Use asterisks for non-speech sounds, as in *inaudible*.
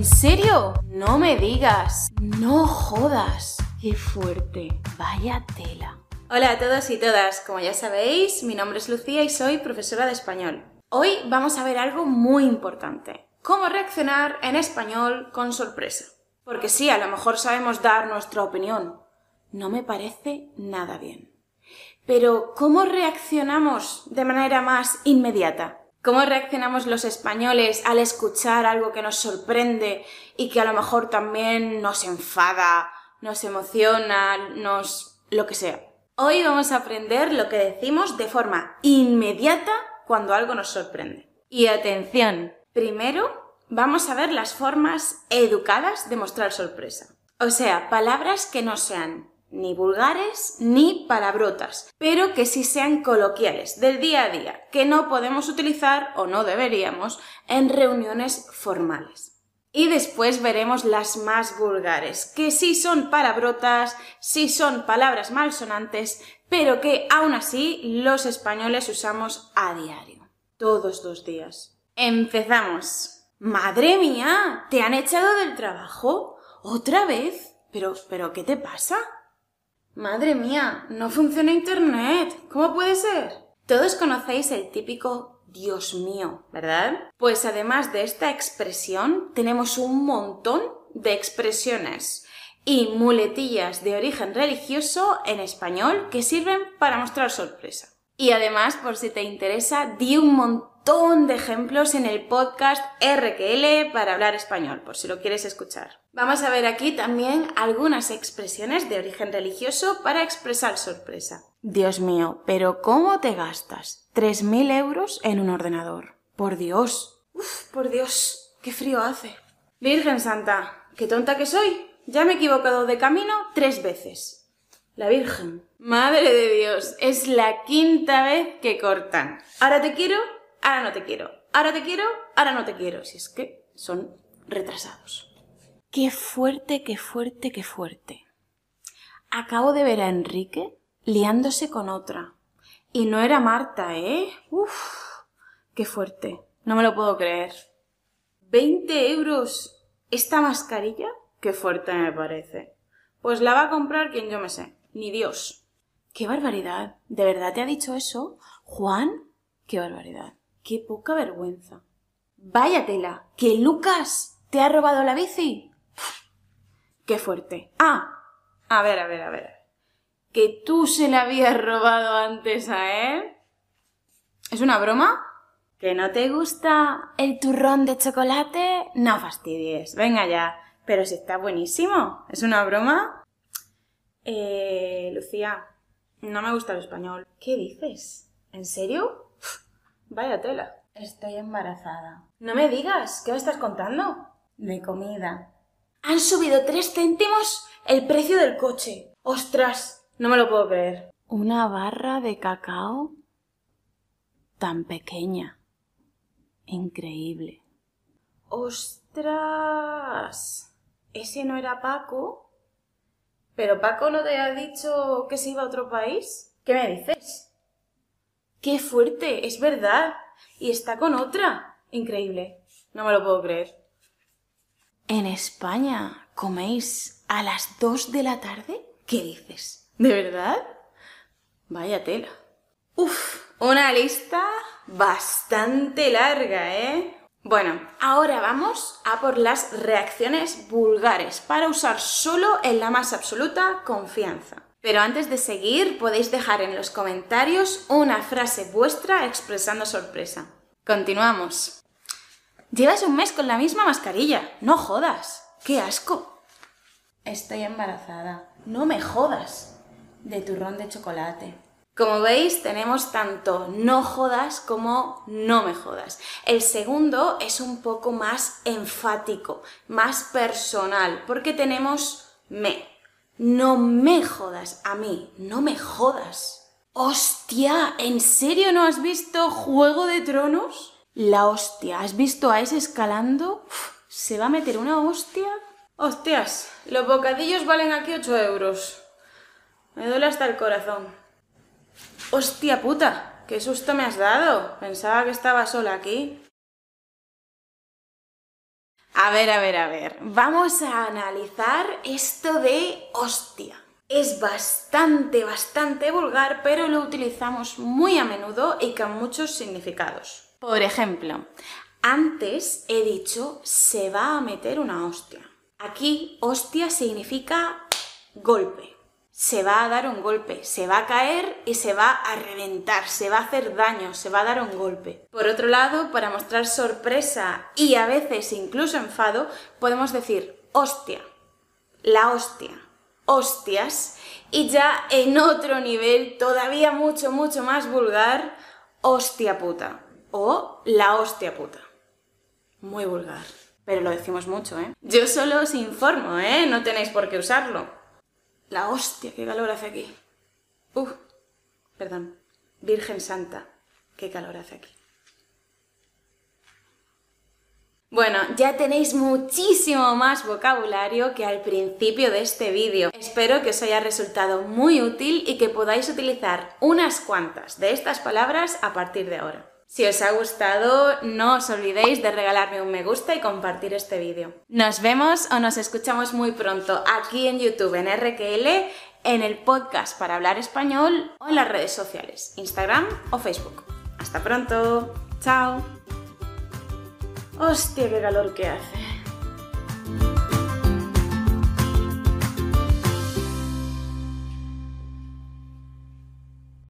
¿En serio? No me digas. No jodas. Qué fuerte. Vaya tela. Hola a todos y todas. Como ya sabéis, mi nombre es Lucía y soy profesora de español. Hoy vamos a ver algo muy importante. Cómo reaccionar en español con sorpresa. Porque sí, a lo mejor sabemos dar nuestra opinión. No me parece nada bien. Pero, ¿cómo reaccionamos de manera más inmediata? ¿Cómo reaccionamos los españoles al escuchar algo que nos sorprende y que a lo mejor también nos enfada, nos emociona, nos... lo que sea? Hoy vamos a aprender lo que decimos de forma inmediata cuando algo nos sorprende. Y atención, primero vamos a ver las formas educadas de mostrar sorpresa. O sea, palabras que no sean ni vulgares ni palabrotas, pero que sí sean coloquiales, del día a día, que no podemos utilizar o no deberíamos en reuniones formales. Y después veremos las más vulgares, que sí son palabrotas, sí son palabras malsonantes, pero que aún así los españoles usamos a diario, todos los días. Empezamos. Madre mía, ¿te han echado del trabajo? ¿Otra vez? Pero, pero, ¿qué te pasa? Madre mía, no funciona Internet. ¿Cómo puede ser? Todos conocéis el típico Dios mío, ¿verdad? Pues además de esta expresión, tenemos un montón de expresiones y muletillas de origen religioso en español que sirven para mostrar sorpresa. Y además, por si te interesa, di un montón de ejemplos en el podcast RQL para hablar español, por si lo quieres escuchar. Vamos a ver aquí también algunas expresiones de origen religioso para expresar sorpresa. Dios mío, pero ¿cómo te gastas 3.000 euros en un ordenador? Por Dios. Uf, por Dios, qué frío hace. Virgen Santa, qué tonta que soy. Ya me he equivocado de camino tres veces. La Virgen. Madre de Dios, es la quinta vez que cortan. Ahora te quiero, ahora no te quiero. Ahora te quiero, ahora no te quiero. Si es que son retrasados. Qué fuerte, qué fuerte, qué fuerte. Acabo de ver a Enrique liándose con otra. Y no era Marta, ¿eh? Uf, qué fuerte. No me lo puedo creer. ¿20 euros esta mascarilla? Qué fuerte me parece. Pues la va a comprar quien yo me sé ni Dios. ¡Qué barbaridad! ¿De verdad te ha dicho eso? Juan, qué barbaridad. Qué poca vergüenza. Vaya tela, que Lucas te ha robado la bici. Qué fuerte. Ah, a ver, a ver, a ver. Que tú se la habías robado antes a él. ¿Es una broma? ¿Que no te gusta el turrón de chocolate? No fastidies. Venga ya. Pero si está buenísimo. ¿Es una broma? Eh, Lucía, no me gusta el español. ¿Qué dices? ¿En serio? *laughs* Vaya tela. Estoy embarazada. No me digas, ¿qué me estás contando? De comida. Han subido tres céntimos el precio del coche. ¡Ostras! No me lo puedo creer. Una barra de cacao tan pequeña. Increíble. ¡Ostras! ¿Ese no era Paco? ¿Pero Paco no te ha dicho que se iba a otro país? ¿Qué me dices? ¡Qué fuerte! Es verdad. Y está con otra. Increíble. No me lo puedo creer. ¿En España coméis a las dos de la tarde? ¿Qué dices? ¿De verdad? Vaya tela. Uf, una lista bastante larga, ¿eh? Bueno, ahora vamos a por las reacciones vulgares para usar solo en la más absoluta confianza. Pero antes de seguir, podéis dejar en los comentarios una frase vuestra expresando sorpresa. Continuamos. Llevas un mes con la misma mascarilla. No jodas. ¡Qué asco! Estoy embarazada. No me jodas. De turrón de chocolate. Como veis, tenemos tanto no jodas como no me jodas. El segundo es un poco más enfático, más personal, porque tenemos me. No me jodas a mí, no me jodas. ¡Hostia! ¿En serio no has visto Juego de Tronos? La hostia, ¿has visto a ese escalando? ¿Se va a meter una hostia? Hostias, los bocadillos valen aquí 8 euros. Me duele hasta el corazón. ¡Hostia puta! ¡Qué susto me has dado! Pensaba que estaba sola aquí. A ver, a ver, a ver. Vamos a analizar esto de hostia. Es bastante, bastante vulgar, pero lo utilizamos muy a menudo y con muchos significados. Por ejemplo, antes he dicho se va a meter una hostia. Aquí hostia significa golpe. Se va a dar un golpe, se va a caer y se va a reventar, se va a hacer daño, se va a dar un golpe. Por otro lado, para mostrar sorpresa y a veces incluso enfado, podemos decir hostia, la hostia, hostias y ya en otro nivel todavía mucho, mucho más vulgar, hostia puta o la hostia puta. Muy vulgar. Pero lo decimos mucho, ¿eh? Yo solo os informo, ¿eh? No tenéis por qué usarlo. La hostia, qué calor hace aquí. Uf, perdón. Virgen Santa, qué calor hace aquí. Bueno, ya tenéis muchísimo más vocabulario que al principio de este vídeo. Espero que os haya resultado muy útil y que podáis utilizar unas cuantas de estas palabras a partir de ahora. Si os ha gustado, no os olvidéis de regalarme un me gusta y compartir este vídeo. Nos vemos o nos escuchamos muy pronto aquí en YouTube, en RQL, en el podcast para hablar español o en las redes sociales, Instagram o Facebook. Hasta pronto. Chao. Hostia, qué calor que hace.